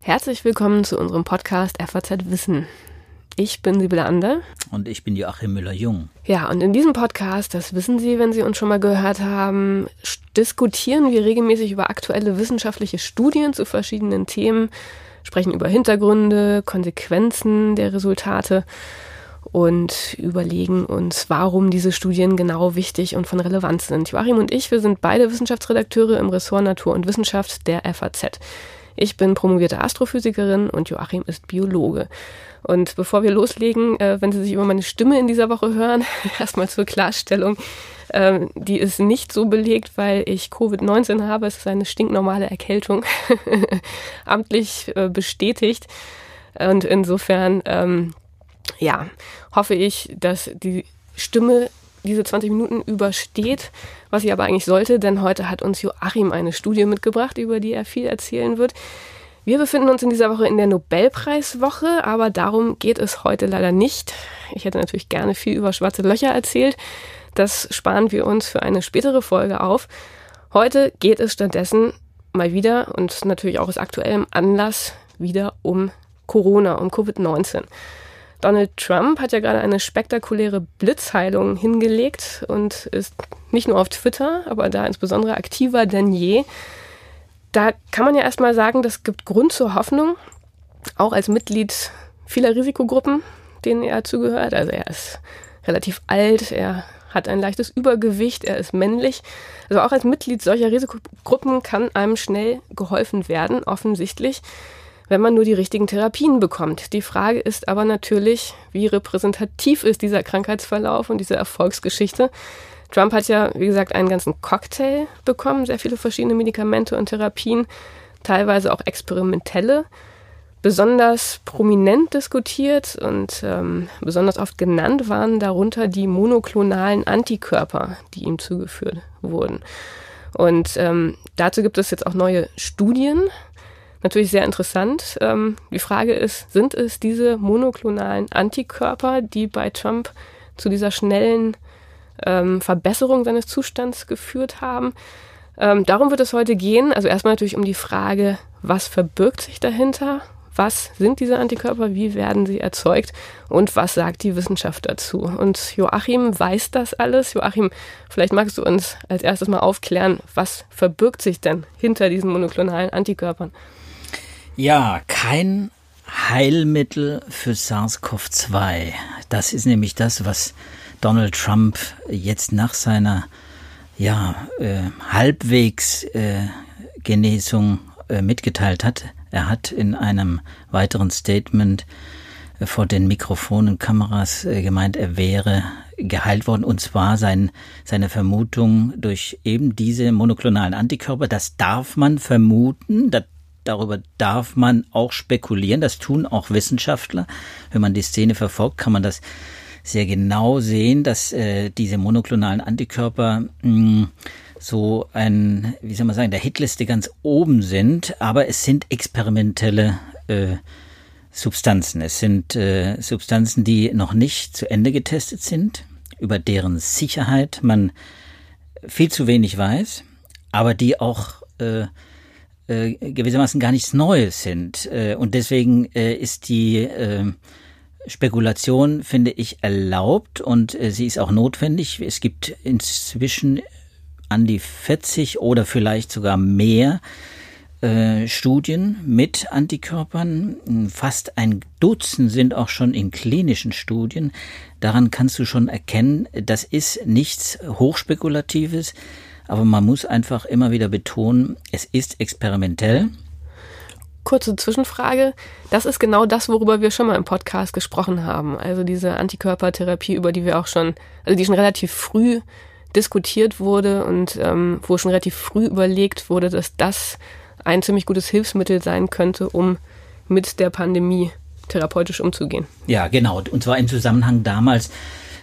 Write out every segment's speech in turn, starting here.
Herzlich willkommen zu unserem Podcast FAZ Wissen. Ich bin Sibylle Ander. Und ich bin Joachim Müller-Jung. Ja, und in diesem Podcast, das wissen Sie, wenn Sie uns schon mal gehört haben, diskutieren wir regelmäßig über aktuelle wissenschaftliche Studien zu verschiedenen Themen, sprechen über Hintergründe, Konsequenzen der Resultate und überlegen uns, warum diese Studien genau wichtig und von Relevanz sind. Joachim und ich, wir sind beide Wissenschaftsredakteure im Ressort Natur und Wissenschaft der FAZ. Ich bin promovierte Astrophysikerin und Joachim ist Biologe. Und bevor wir loslegen, äh, wenn Sie sich über meine Stimme in dieser Woche hören, erstmal zur Klarstellung. Ähm, die ist nicht so belegt, weil ich Covid-19 habe. Es ist eine stinknormale Erkältung, amtlich äh, bestätigt. Und insofern, ähm, ja, hoffe ich, dass die Stimme diese 20 Minuten übersteht, was sie aber eigentlich sollte, denn heute hat uns Joachim eine Studie mitgebracht, über die er viel erzählen wird. Wir befinden uns in dieser Woche in der Nobelpreiswoche, aber darum geht es heute leider nicht. Ich hätte natürlich gerne viel über schwarze Löcher erzählt. Das sparen wir uns für eine spätere Folge auf. Heute geht es stattdessen mal wieder und natürlich auch aus aktuellem Anlass wieder um Corona, um Covid-19. Donald Trump hat ja gerade eine spektakuläre Blitzheilung hingelegt und ist nicht nur auf Twitter, aber da insbesondere aktiver denn je. Da kann man ja erstmal sagen, das gibt Grund zur Hoffnung, auch als Mitglied vieler Risikogruppen, denen er zugehört. Also er ist relativ alt, er hat ein leichtes Übergewicht, er ist männlich. Also auch als Mitglied solcher Risikogruppen kann einem schnell geholfen werden, offensichtlich, wenn man nur die richtigen Therapien bekommt. Die Frage ist aber natürlich, wie repräsentativ ist dieser Krankheitsverlauf und diese Erfolgsgeschichte. Trump hat ja, wie gesagt, einen ganzen Cocktail bekommen, sehr viele verschiedene Medikamente und Therapien, teilweise auch experimentelle, besonders prominent diskutiert und ähm, besonders oft genannt waren darunter die monoklonalen Antikörper, die ihm zugeführt wurden. Und ähm, dazu gibt es jetzt auch neue Studien. Natürlich sehr interessant. Ähm, die Frage ist, sind es diese monoklonalen Antikörper, die bei Trump zu dieser schnellen ähm, Verbesserung seines Zustands geführt haben. Ähm, darum wird es heute gehen. Also erstmal natürlich um die Frage, was verbirgt sich dahinter? Was sind diese Antikörper? Wie werden sie erzeugt? Und was sagt die Wissenschaft dazu? Und Joachim weiß das alles. Joachim, vielleicht magst du uns als erstes mal aufklären, was verbirgt sich denn hinter diesen monoklonalen Antikörpern? Ja, kein Heilmittel für SARS-CoV-2. Das ist nämlich das, was Donald Trump jetzt nach seiner ja, äh, halbwegs äh, Genesung äh, mitgeteilt hat. Er hat in einem weiteren Statement äh, vor den Mikrofonen, Kameras äh, gemeint, er wäre geheilt worden und zwar sein, seine Vermutung durch eben diese monoklonalen Antikörper. Das darf man vermuten, das, darüber darf man auch spekulieren, das tun auch Wissenschaftler. Wenn man die Szene verfolgt, kann man das sehr genau sehen, dass äh, diese monoklonalen Antikörper mh, hm, so ein, wie soll man sagen, der Hitliste ganz oben sind, aber es sind experimentelle äh, Substanzen. Es sind äh, Substanzen, die noch nicht zu Ende getestet sind, über deren Sicherheit man viel zu wenig weiß, aber die auch äh, äh, gewissermaßen gar nichts Neues sind. Äh, und deswegen äh, ist die äh, Spekulation finde ich erlaubt und sie ist auch notwendig. Es gibt inzwischen an die 40 oder vielleicht sogar mehr Studien mit Antikörpern. Fast ein Dutzend sind auch schon in klinischen Studien. Daran kannst du schon erkennen, das ist nichts Hochspekulatives, aber man muss einfach immer wieder betonen, es ist experimentell kurze Zwischenfrage. Das ist genau das, worüber wir schon mal im Podcast gesprochen haben. Also diese Antikörpertherapie, über die wir auch schon, also die schon relativ früh diskutiert wurde und ähm, wo schon relativ früh überlegt wurde, dass das ein ziemlich gutes Hilfsmittel sein könnte, um mit der Pandemie therapeutisch umzugehen. Ja, genau. Und zwar im Zusammenhang damals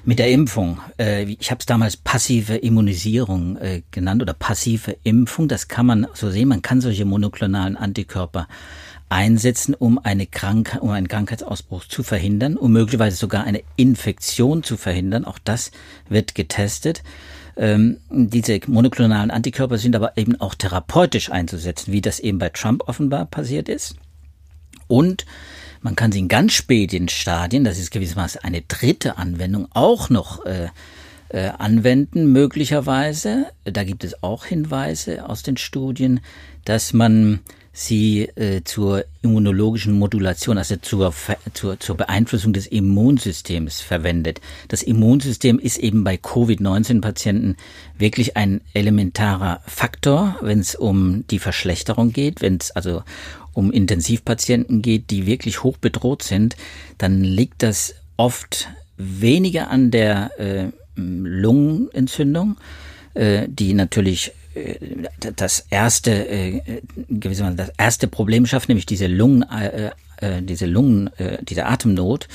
mit der Impfung. Äh, ich habe es damals passive Immunisierung äh, genannt oder passive Impfung. Das kann man so sehen. Man kann solche monoklonalen Antikörper einsetzen, um eine Krank um einen Krankheitsausbruch zu verhindern, um möglicherweise sogar eine Infektion zu verhindern. Auch das wird getestet. Ähm, diese monoklonalen Antikörper sind aber eben auch therapeutisch einzusetzen, wie das eben bei Trump offenbar passiert ist. Und man kann sie in ganz späten Stadien, das ist gewissermaßen eine dritte Anwendung, auch noch äh, äh, anwenden, möglicherweise. Da gibt es auch Hinweise aus den Studien, dass man sie äh, zur immunologischen Modulation, also zur, zur, zur Beeinflussung des Immunsystems verwendet. Das Immunsystem ist eben bei Covid-19-Patienten wirklich ein elementarer Faktor, wenn es um die Verschlechterung geht, wenn es also um Intensivpatienten geht, die wirklich hoch bedroht sind, dann liegt das oft weniger an der äh, Lungenentzündung, äh, die natürlich äh, das erste äh, gewissermaßen das erste Problem schafft, nämlich diese Lungen, äh, äh, diese Lungen, äh, diese Atemnot,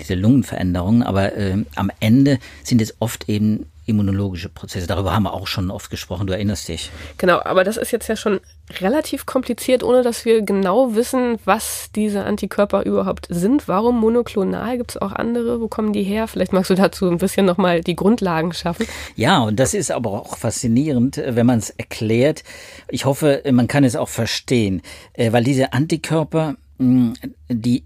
diese Lungenveränderungen. Aber äh, am Ende sind es oft eben immunologische Prozesse. Darüber haben wir auch schon oft gesprochen, du erinnerst dich. Genau, aber das ist jetzt ja schon relativ kompliziert, ohne dass wir genau wissen, was diese Antikörper überhaupt sind. Warum monoklonal? Gibt es auch andere? Wo kommen die her? Vielleicht magst du dazu ein bisschen nochmal die Grundlagen schaffen. Ja, und das ist aber auch faszinierend, wenn man es erklärt. Ich hoffe, man kann es auch verstehen, äh, weil diese Antikörper, die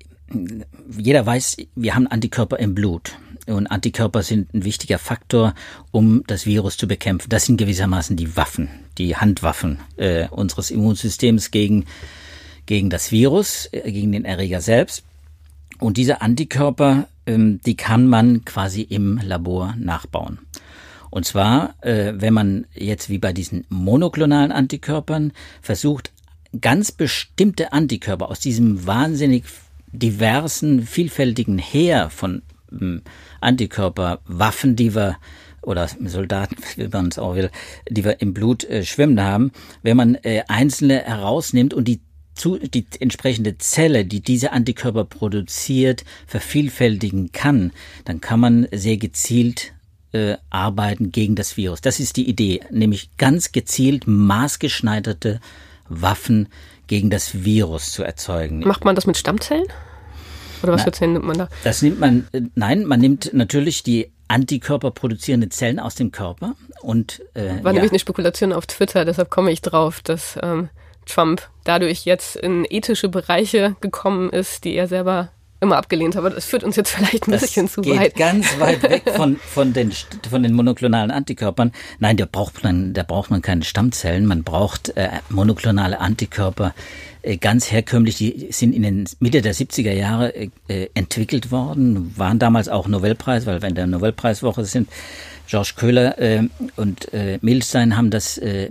jeder weiß, wir haben Antikörper im Blut. Und Antikörper sind ein wichtiger Faktor, um das Virus zu bekämpfen. Das sind gewissermaßen die Waffen, die Handwaffen äh, unseres Immunsystems gegen, gegen das Virus, äh, gegen den Erreger selbst. Und diese Antikörper, ähm, die kann man quasi im Labor nachbauen. Und zwar, äh, wenn man jetzt wie bei diesen monoklonalen Antikörpern versucht, ganz bestimmte Antikörper aus diesem wahnsinnig diversen, vielfältigen Heer von ähm, Antikörperwaffen, die wir oder Soldaten, wie man es auch will, die wir im Blut äh, schwimmen haben, wenn man äh, einzelne herausnimmt und die zu, die entsprechende Zelle, die diese Antikörper produziert, vervielfältigen kann, dann kann man sehr gezielt äh, arbeiten gegen das Virus. Das ist die Idee, nämlich ganz gezielt maßgeschneiderte Waffen gegen das Virus zu erzeugen. Macht man das mit Stammzellen? Oder was Na, für Zellen nimmt man da? Das nimmt man, äh, nein, man nimmt natürlich die Antikörper produzierende Zellen aus dem Körper und äh, war ja. nämlich eine Spekulation auf Twitter, deshalb komme ich drauf, dass ähm, Trump dadurch jetzt in ethische Bereiche gekommen ist, die er selber immer abgelehnt hat. Aber das führt uns jetzt vielleicht ein das bisschen zu geht weit. ganz weit weg von, von, den, von den monoklonalen Antikörpern. Nein, da braucht man, da braucht man keine Stammzellen. Man braucht äh, monoklonale Antikörper, äh, ganz herkömmlich, die sind in den Mitte der 70er Jahre äh, äh, entwickelt worden, waren damals auch Nobelpreis, weil wir in der Nobelpreiswoche sind. George Köhler äh, und äh, Milstein haben das äh,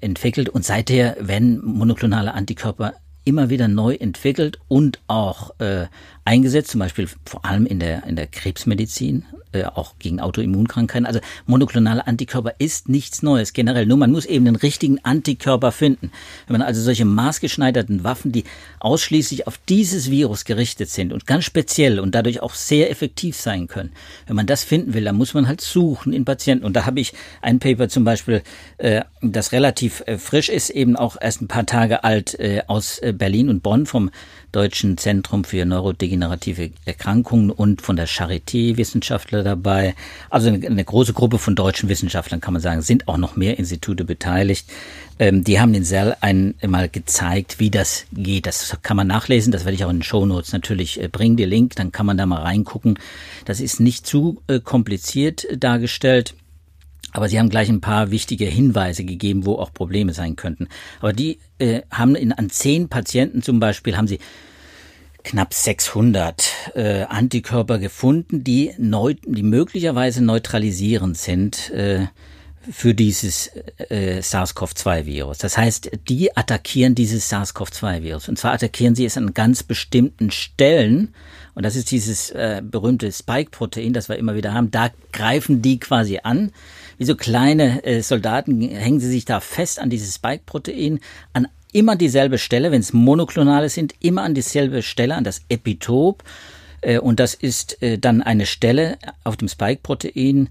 entwickelt und seither werden monoklonale Antikörper immer wieder neu entwickelt und auch äh, eingesetzt, zum Beispiel vor allem in der, in der Krebsmedizin, äh, auch gegen Autoimmunkrankheiten. Also monoklonale Antikörper ist nichts Neues generell. Nur man muss eben den richtigen Antikörper finden. Wenn man also solche maßgeschneiderten Waffen, die ausschließlich auf dieses Virus gerichtet sind und ganz speziell und dadurch auch sehr effektiv sein können, wenn man das finden will, dann muss man halt suchen in Patienten. Und da habe ich ein Paper zum Beispiel, äh, das relativ äh, frisch ist, eben auch erst ein paar Tage alt, äh, aus äh, Berlin und Bonn vom Deutschen Zentrum für neurodegenerative Erkrankungen und von der Charité Wissenschaftler dabei. Also eine, eine, große Gruppe von deutschen Wissenschaftlern, kann man sagen, sind auch noch mehr Institute beteiligt. Ähm, die haben den Cell einmal gezeigt, wie das geht. Das kann man nachlesen, das werde ich auch in den Show Notes natürlich äh, bringen, die Link, dann kann man da mal reingucken. Das ist nicht zu äh, kompliziert dargestellt. Aber sie haben gleich ein paar wichtige Hinweise gegeben, wo auch Probleme sein könnten. Aber die äh, haben in, an zehn Patienten zum Beispiel haben sie knapp 600 äh, Antikörper gefunden, die, neu, die möglicherweise neutralisierend sind äh, für dieses äh, SARS-CoV-2-Virus. Das heißt, die attackieren dieses SARS-CoV-2-Virus. Und zwar attackieren sie es an ganz bestimmten Stellen. Und das ist dieses äh, berühmte Spike-Protein, das wir immer wieder haben. Da greifen die quasi an wie so kleine äh, Soldaten hängen sie sich da fest an dieses Spike-Protein, an immer dieselbe Stelle, wenn es monoklonale sind, immer an dieselbe Stelle, an das Epitop. Äh, und das ist äh, dann eine Stelle auf dem Spike-Protein,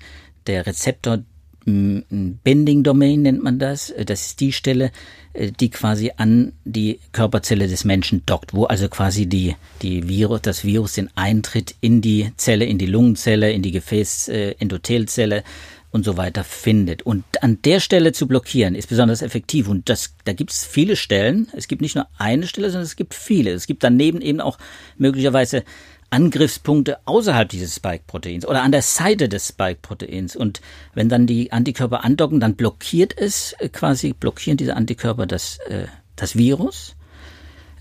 der Rezeptor Bending Domain nennt man das. Äh, das ist die Stelle, äh, die quasi an die Körperzelle des Menschen dockt, wo also quasi die, die Virus, das Virus den Eintritt in die Zelle, in die Lungenzelle, in die Gefäßendothelzelle und so weiter findet. Und an der Stelle zu blockieren ist besonders effektiv. Und das, da gibt es viele Stellen. Es gibt nicht nur eine Stelle, sondern es gibt viele. Es gibt daneben eben auch möglicherweise Angriffspunkte außerhalb dieses Spike-Proteins oder an der Seite des Spike-Proteins. Und wenn dann die Antikörper andocken, dann blockiert es äh, quasi, blockieren diese Antikörper das, äh, das Virus.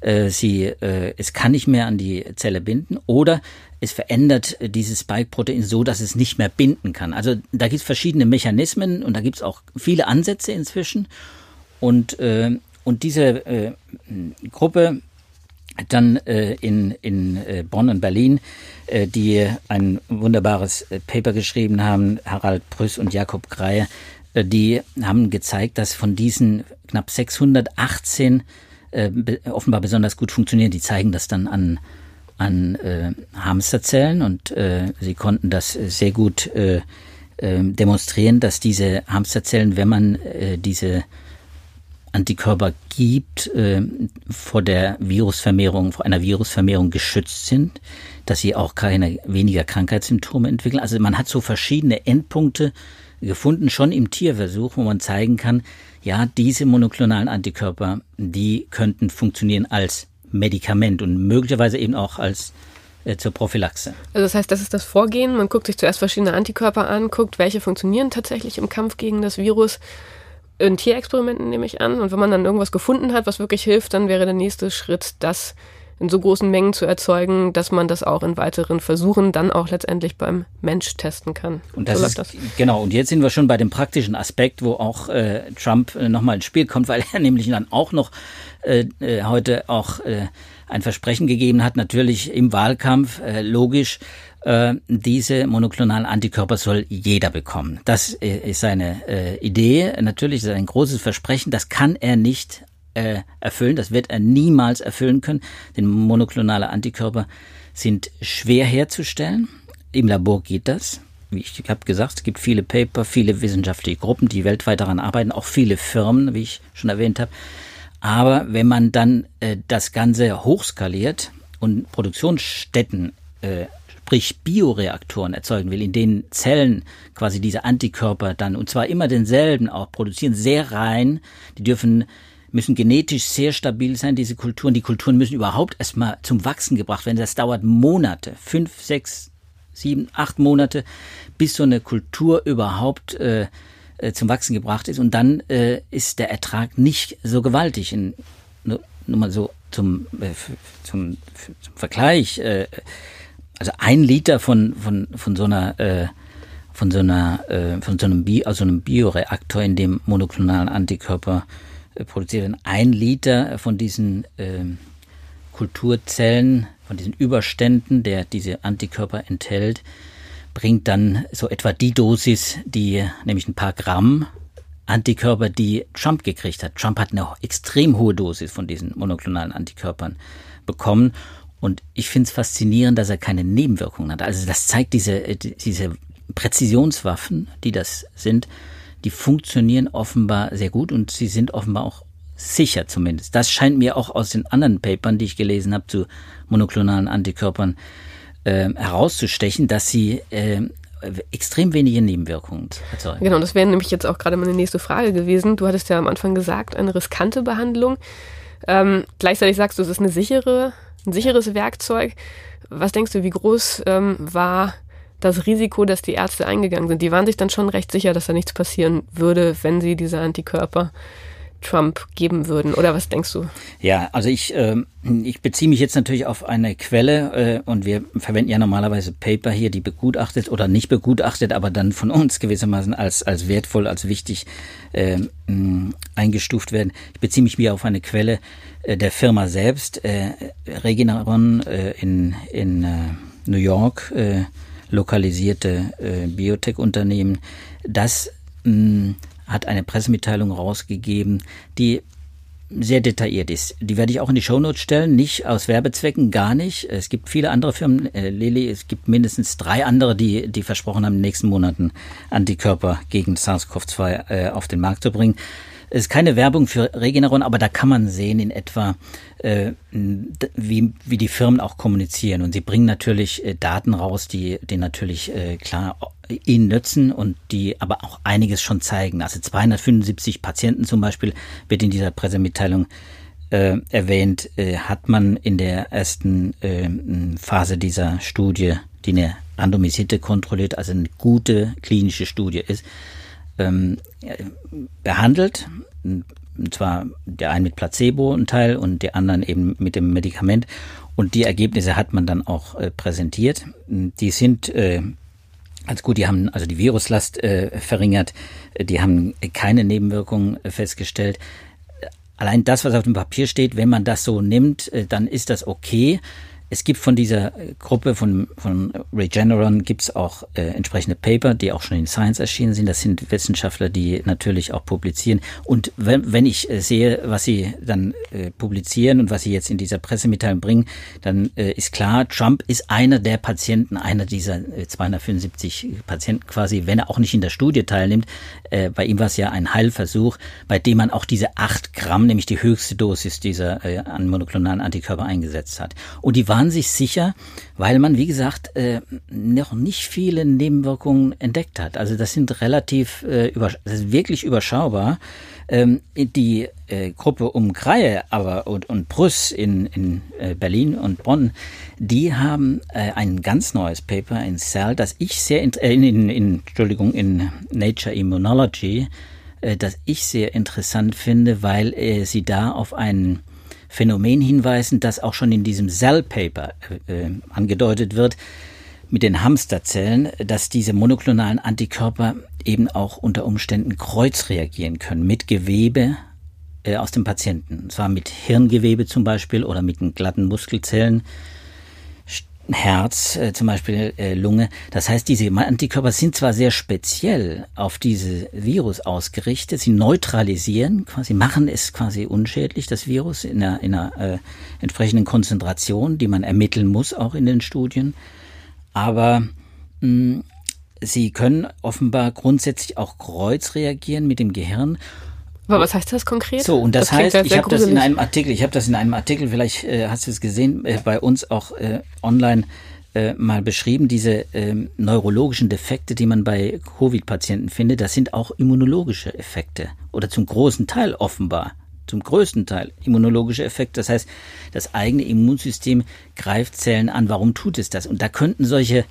Äh, sie, äh, es kann nicht mehr an die Zelle binden oder es verändert dieses Spike-Protein so, dass es nicht mehr binden kann. Also da gibt es verschiedene Mechanismen und da gibt es auch viele Ansätze inzwischen. Und, äh, und diese äh, Gruppe dann äh, in, in äh, Bonn und Berlin, äh, die ein wunderbares äh, Paper geschrieben haben, Harald Prüss und Jakob Greie, äh, die haben gezeigt, dass von diesen knapp 618 äh, offenbar besonders gut funktionieren. Die zeigen das dann an an äh, Hamsterzellen und äh, sie konnten das sehr gut äh, äh, demonstrieren, dass diese Hamsterzellen, wenn man äh, diese Antikörper gibt, äh, vor der Virusvermehrung, vor einer Virusvermehrung geschützt sind, dass sie auch keine weniger Krankheitssymptome entwickeln. Also man hat so verschiedene Endpunkte gefunden, schon im Tierversuch, wo man zeigen kann, ja, diese monoklonalen Antikörper, die könnten funktionieren als Medikament und möglicherweise eben auch als äh, zur Prophylaxe. Also das heißt, das ist das Vorgehen. Man guckt sich zuerst verschiedene Antikörper an, guckt, welche funktionieren tatsächlich im Kampf gegen das Virus. In Tierexperimenten nehme ich an. Und wenn man dann irgendwas gefunden hat, was wirklich hilft, dann wäre der nächste Schritt, das in so großen Mengen zu erzeugen, dass man das auch in weiteren Versuchen dann auch letztendlich beim Mensch testen kann. Und das so ist, das. genau. Und jetzt sind wir schon bei dem praktischen Aspekt, wo auch äh, Trump äh, nochmal ins Spiel kommt, weil er nämlich dann auch noch äh, äh, heute auch äh, ein Versprechen gegeben hat, natürlich im Wahlkampf, äh, logisch, äh, diese monoklonalen Antikörper soll jeder bekommen. Das äh, ist seine äh, Idee. Natürlich ist ein großes Versprechen. Das kann er nicht äh, erfüllen. Das wird er niemals erfüllen können. Denn monoklonale Antikörper sind schwer herzustellen. Im Labor geht das. Wie ich habe gesagt, es gibt viele Paper, viele wissenschaftliche Gruppen, die weltweit daran arbeiten, auch viele Firmen, wie ich schon erwähnt habe. Aber wenn man dann äh, das Ganze hochskaliert und Produktionsstätten, äh, sprich Bioreaktoren erzeugen will, in denen Zellen quasi diese Antikörper dann, und zwar immer denselben auch produzieren, sehr rein, die dürfen müssen genetisch sehr stabil sein, diese Kulturen. Die Kulturen müssen überhaupt erstmal zum Wachsen gebracht werden. Das dauert Monate, fünf, sechs, sieben, acht Monate, bis so eine Kultur überhaupt äh, äh zum Wachsen gebracht ist. Und dann äh, ist der Ertrag nicht so gewaltig. In, nur, nur mal so zum, äh, zum, zum Vergleich. Äh, also ein Liter von, von, von so einer äh, von so einer äh, von so einem Bi also einem Bioreaktor, in dem monoklonalen Antikörper äh, produzieren. Ein Liter von diesen äh, Kulturzellen, von diesen Überständen, der diese Antikörper enthält, bringt dann so etwa die Dosis, die nämlich ein paar Gramm Antikörper, die Trump gekriegt hat. Trump hat eine extrem hohe Dosis von diesen monoklonalen Antikörpern bekommen. Und ich finde es faszinierend, dass er keine Nebenwirkungen hat. Also das zeigt diese, äh, diese Präzisionswaffen, die das sind, die funktionieren offenbar sehr gut und sie sind offenbar auch sicher zumindest. Das scheint mir auch aus den anderen Papern, die ich gelesen habe zu monoklonalen Antikörpern, äh, herauszustechen, dass sie äh, extrem wenige Nebenwirkungen erzeugen. Genau, das wäre nämlich jetzt auch gerade meine nächste Frage gewesen. Du hattest ja am Anfang gesagt, eine riskante Behandlung. Ähm, gleichzeitig sagst du, es ist eine sichere, ein sicheres Werkzeug. Was denkst du, wie groß ähm, war das Risiko, dass die Ärzte eingegangen sind. Die waren sich dann schon recht sicher, dass da nichts passieren würde, wenn sie diese Antikörper Trump geben würden. Oder was denkst du? Ja, also ich, äh, ich beziehe mich jetzt natürlich auf eine Quelle äh, und wir verwenden ja normalerweise Paper hier, die begutachtet oder nicht begutachtet, aber dann von uns gewissermaßen als, als wertvoll, als wichtig äh, eingestuft werden. Ich beziehe mich wieder auf eine Quelle äh, der Firma selbst, äh, Regeneron äh, in, in äh, New York. Lokalisierte Biotech-Unternehmen. Das mh, mm, hat eine Pressemitteilung rausgegeben, die sehr detailliert ist. Die werde ich auch in die Shownotes stellen, nicht aus Werbezwecken, gar nicht. Es gibt viele andere Firmen, äh, Lilly, es gibt mindestens drei andere, die, die versprochen haben, in den nächsten Monaten Antikörper gegen SARS-CoV-2 äh, auf den Markt zu bringen. Es ist keine Werbung für Regeneron, aber da kann man sehen in etwa, äh, wie, wie die Firmen auch kommunizieren. Und sie bringen natürlich äh, Daten raus, die, die natürlich äh, klar ihnen nützen und die aber auch einiges schon zeigen. Also 275 Patienten zum Beispiel wird in dieser Pressemitteilung äh, erwähnt, äh, hat man in der ersten äh, Phase dieser Studie, die eine randomisierte kontrolliert, also eine gute klinische Studie ist, ähm, behandelt. Und zwar der einen mit Placebo ein Teil und der anderen eben mit dem Medikament. Und die Ergebnisse hat man dann auch äh, präsentiert. Die sind äh, als gut, die haben also die Viruslast äh, verringert, die haben keine Nebenwirkungen festgestellt. Allein das, was auf dem Papier steht, wenn man das so nimmt, äh, dann ist das okay. Es gibt von dieser Gruppe von, von Regeneron gibt es auch äh, entsprechende Paper, die auch schon in Science erschienen sind. Das sind Wissenschaftler, die natürlich auch publizieren. Und wenn, wenn ich äh, sehe, was sie dann äh, publizieren und was sie jetzt in dieser Pressemitteilung bringen, dann äh, ist klar, Trump ist einer der Patienten, einer dieser 275 äh, Patienten quasi, wenn er auch nicht in der Studie teilnimmt. Äh, bei ihm war es ja ein Heilversuch, bei dem man auch diese acht Gramm, nämlich die höchste Dosis dieser äh, an monoklonalen Antikörper eingesetzt hat. Und die waren waren sich sicher, weil man, wie gesagt, äh, noch nicht viele Nebenwirkungen entdeckt hat. Also das sind relativ, äh, das ist wirklich überschaubar. Ähm, die äh, Gruppe um Kreie aber und, und Brüss in, in Berlin und Bonn, die haben ein ganz neues Paper in Cell, das ich sehr, in, in, in, Entschuldigung, in Nature Immunology, das ich sehr interessant finde, weil sie da auf einen Phänomen hinweisen, das auch schon in diesem Cell-Paper äh, äh, angedeutet wird, mit den Hamsterzellen, dass diese monoklonalen Antikörper eben auch unter Umständen kreuzreagieren können mit Gewebe äh, aus dem Patienten. Und zwar mit Hirngewebe zum Beispiel oder mit den glatten Muskelzellen Herz, äh, zum Beispiel äh, Lunge. Das heißt, diese Antikörper sind zwar sehr speziell auf diese Virus ausgerichtet, sie neutralisieren, quasi machen es quasi unschädlich, das Virus in einer, in einer äh, entsprechenden Konzentration, die man ermitteln muss, auch in den Studien. Aber mh, sie können offenbar grundsätzlich auch kreuzreagieren mit dem Gehirn aber was heißt das konkret? So, und das, das heißt, ich habe das in einem Artikel, ich habe das in einem Artikel, vielleicht äh, hast du es gesehen, äh, bei uns auch äh, online äh, mal beschrieben, diese ähm, neurologischen Defekte, die man bei Covid-Patienten findet, das sind auch immunologische Effekte oder zum großen Teil offenbar zum größten Teil immunologische Effekte. Das heißt, das eigene Immunsystem greift Zellen an. Warum tut es das? Und da könnten solche,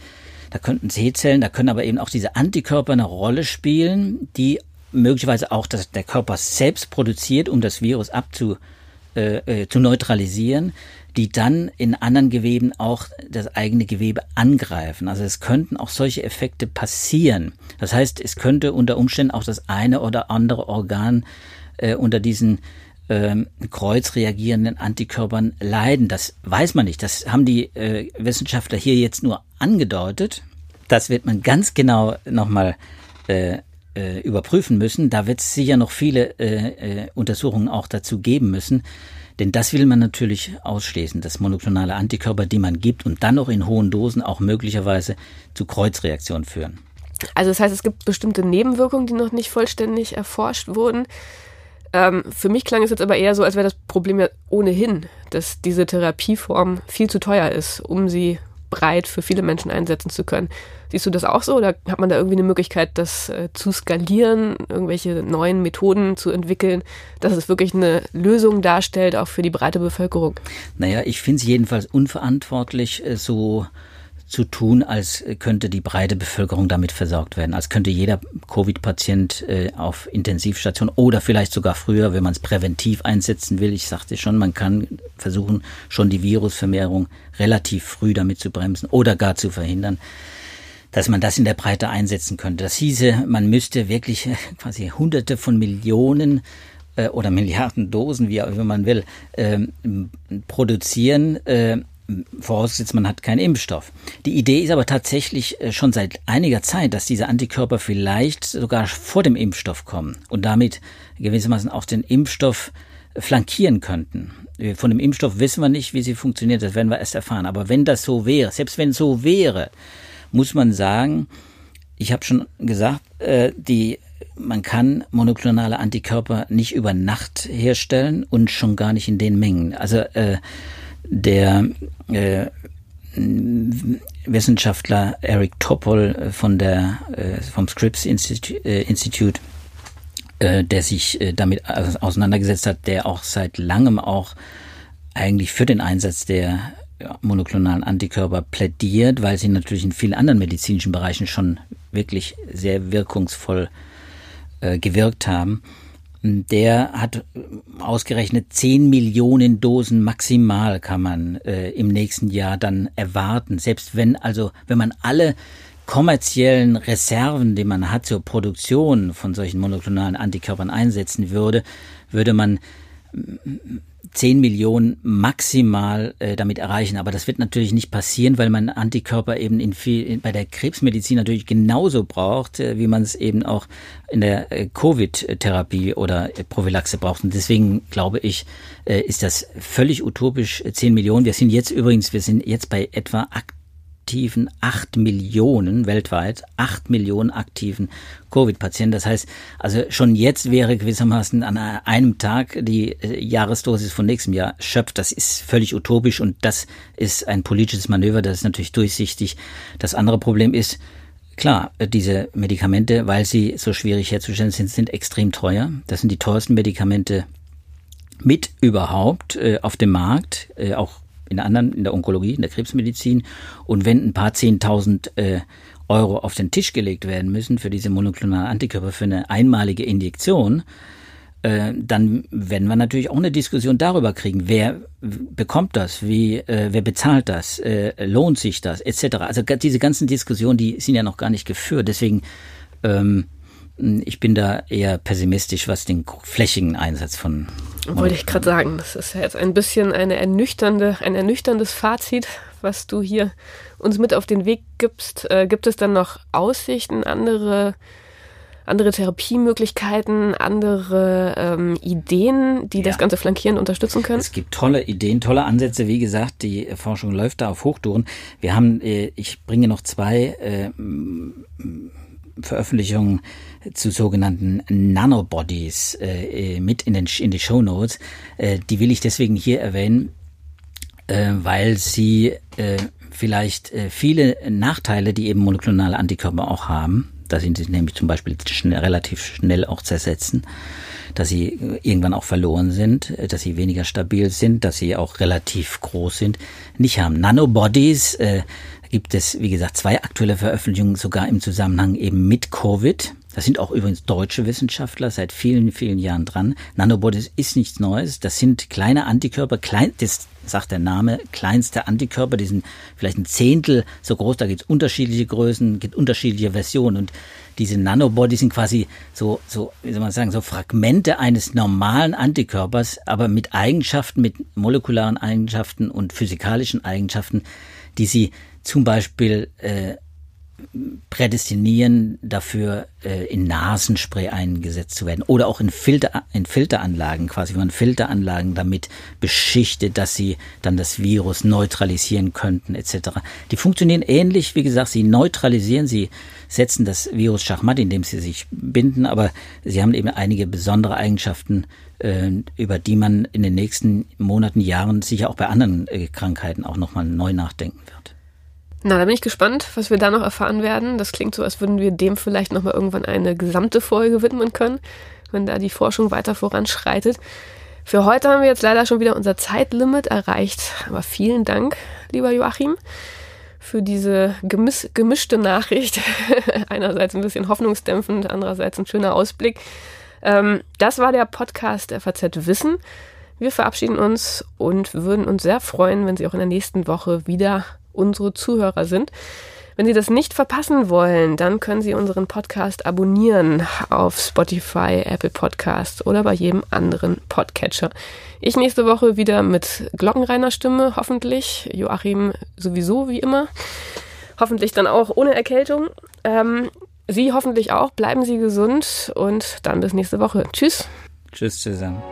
da könnten T-Zellen, da können aber eben auch diese Antikörper eine Rolle spielen, die möglicherweise auch dass der Körper selbst produziert, um das Virus abzu, äh, äh, zu neutralisieren, die dann in anderen Geweben auch das eigene Gewebe angreifen. Also es könnten auch solche Effekte passieren. Das heißt, es könnte unter Umständen auch das eine oder andere Organ äh, unter diesen ähm, kreuzreagierenden Antikörpern leiden. Das weiß man nicht. Das haben die äh, Wissenschaftler hier jetzt nur angedeutet. Das wird man ganz genau nochmal äh, äh, überprüfen müssen. Da wird es sicher noch viele äh, äh, Untersuchungen auch dazu geben müssen. Denn das will man natürlich ausschließen, dass monoklonale Antikörper, die man gibt und dann noch in hohen Dosen auch möglicherweise zu Kreuzreaktionen führen. Also das heißt, es gibt bestimmte Nebenwirkungen, die noch nicht vollständig erforscht wurden. Ähm, für mich klang es jetzt aber eher so, als wäre das Problem ja ohnehin, dass diese Therapieform viel zu teuer ist, um sie breit für viele Menschen einsetzen zu können. Siehst du das auch so oder hat man da irgendwie eine Möglichkeit, das äh, zu skalieren, irgendwelche neuen Methoden zu entwickeln, dass es wirklich eine Lösung darstellt, auch für die breite Bevölkerung? Naja, ich finde es jedenfalls unverantwortlich, äh, so zu tun, als könnte die breite Bevölkerung damit versorgt werden, als könnte jeder Covid-Patient äh, auf Intensivstation oder vielleicht sogar früher, wenn man es präventiv einsetzen will. Ich sagte schon, man kann versuchen, schon die Virusvermehrung relativ früh damit zu bremsen oder gar zu verhindern dass man das in der Breite einsetzen könnte. Das hieße, man müsste wirklich äh, quasi Hunderte von Millionen äh, oder Milliarden Dosen, wie auch immer man will, äh, produzieren, äh, vorausgesetzt man hat keinen Impfstoff. Die Idee ist aber tatsächlich äh, schon seit einiger Zeit, dass diese Antikörper vielleicht sogar vor dem Impfstoff kommen und damit gewissermaßen auch den Impfstoff flankieren könnten. Von dem Impfstoff wissen wir nicht, wie sie funktioniert, das werden wir erst erfahren. Aber wenn das so wäre, selbst wenn es so wäre, muss man sagen, ich habe schon gesagt, äh, die man kann monoklonale Antikörper nicht über Nacht herstellen und schon gar nicht in den Mengen. Also äh, der äh, Wissenschaftler Eric Topol von der äh, vom Scripps Institute, äh, Institute, äh, der sich äh, damit auseinandergesetzt hat, der auch seit langem auch eigentlich für den Einsatz der monoklonalen Antikörper plädiert, weil sie natürlich in vielen anderen medizinischen Bereichen schon wirklich sehr wirkungsvoll äh, gewirkt haben. Der hat ausgerechnet 10 Millionen Dosen maximal kann man äh, im nächsten Jahr dann erwarten. Selbst wenn also, wenn man alle kommerziellen Reserven, die man hat zur Produktion von solchen monoklonalen Antikörpern einsetzen würde, würde man 10 Millionen maximal äh, damit erreichen. Aber das wird natürlich nicht passieren, weil man Antikörper eben in viel, in, bei der Krebsmedizin natürlich genauso braucht, äh, wie man es eben auch in der äh, Covid-Therapie oder äh, Prophylaxe braucht. Und deswegen glaube ich, äh, ist das völlig utopisch, 10 Millionen. Wir sind jetzt übrigens, wir sind jetzt bei etwa aktiven 8 Millionen weltweit, 8 Millionen aktiven Covid-Patienten. Das heißt, also schon jetzt wäre gewissermaßen an einem Tag die äh, Jahresdosis von nächstem Jahr schöpft. Das ist völlig utopisch und das ist ein politisches Manöver, das ist natürlich durchsichtig. Das andere Problem ist, Klar, diese Medikamente, weil sie so schwierig herzustellen sind, sind extrem teuer. Das sind die teuersten Medikamente mit überhaupt äh, auf dem Markt, äh, auch in anderen, in der Onkologie, in der Krebsmedizin. Und wenn ein paar Zehntausend äh, Euro auf den Tisch gelegt werden müssen für diese monoklonalen Antikörper für eine einmalige Injektion, äh, dann werden wir natürlich auch eine Diskussion darüber kriegen, wer bekommt das, wie, äh, wer bezahlt das, äh, lohnt sich das, etc. Also diese ganzen Diskussionen, die sind ja noch gar nicht geführt. Deswegen ähm, ich bin da eher pessimistisch, was den flächigen Einsatz von. Wollte ich gerade sagen, das ist ja jetzt ein bisschen eine ernüchternde, ein ernüchterndes Fazit, was du hier uns mit auf den Weg gibst. Äh, gibt es dann noch Aussichten, andere, andere Therapiemöglichkeiten, andere ähm, Ideen, die ja. das Ganze flankierend unterstützen können? Es gibt tolle Ideen, tolle Ansätze. Wie gesagt, die Forschung läuft da auf Hochtouren. Wir haben, äh, ich bringe noch zwei äh, Veröffentlichungen zu sogenannten Nanobodies äh, mit in, den, in die Show Notes. Äh, die will ich deswegen hier erwähnen, äh, weil sie äh, vielleicht äh, viele Nachteile, die eben monoklonale Antikörper auch haben, da sind sie nämlich zum Beispiel schnell, relativ schnell auch zersetzen, dass sie äh, irgendwann auch verloren sind, dass sie weniger stabil sind, dass sie auch relativ groß sind, nicht haben. Nanobodies äh, gibt es, wie gesagt, zwei aktuelle Veröffentlichungen sogar im Zusammenhang eben mit Covid. Das sind auch übrigens deutsche Wissenschaftler seit vielen, vielen Jahren dran. Nanobodies ist nichts Neues. Das sind kleine Antikörper, klein, das sagt der Name, kleinste Antikörper, die sind vielleicht ein Zehntel so groß. Da gibt es unterschiedliche Größen, gibt unterschiedliche Versionen. Und diese Nanobodies sind quasi so, so, wie soll man sagen, so Fragmente eines normalen Antikörpers, aber mit Eigenschaften, mit molekularen Eigenschaften und physikalischen Eigenschaften, die sie zum Beispiel äh, prädestinieren dafür, äh, in Nasenspray eingesetzt zu werden oder auch in, Filter, in Filteranlagen, quasi wie man Filteranlagen damit beschichtet, dass sie dann das Virus neutralisieren könnten etc. Die funktionieren ähnlich, wie gesagt, sie neutralisieren, sie setzen das Virus schachmatt, indem sie sich binden, aber sie haben eben einige besondere Eigenschaften, äh, über die man in den nächsten Monaten, Jahren sicher auch bei anderen äh, Krankheiten auch nochmal neu nachdenken wird. Na, da bin ich gespannt, was wir da noch erfahren werden. Das klingt so, als würden wir dem vielleicht nochmal irgendwann eine gesamte Folge widmen können, wenn da die Forschung weiter voranschreitet. Für heute haben wir jetzt leider schon wieder unser Zeitlimit erreicht. Aber vielen Dank, lieber Joachim, für diese gemis gemischte Nachricht. Einerseits ein bisschen hoffnungsdämpfend, andererseits ein schöner Ausblick. Ähm, das war der Podcast FAZ Wissen. Wir verabschieden uns und würden uns sehr freuen, wenn Sie auch in der nächsten Woche wieder unsere Zuhörer sind. Wenn Sie das nicht verpassen wollen, dann können Sie unseren Podcast abonnieren auf Spotify, Apple Podcasts oder bei jedem anderen Podcatcher. Ich nächste Woche wieder mit glockenreiner Stimme, hoffentlich. Joachim sowieso wie immer. Hoffentlich dann auch ohne Erkältung. Ähm, Sie hoffentlich auch. Bleiben Sie gesund und dann bis nächste Woche. Tschüss. Tschüss zusammen.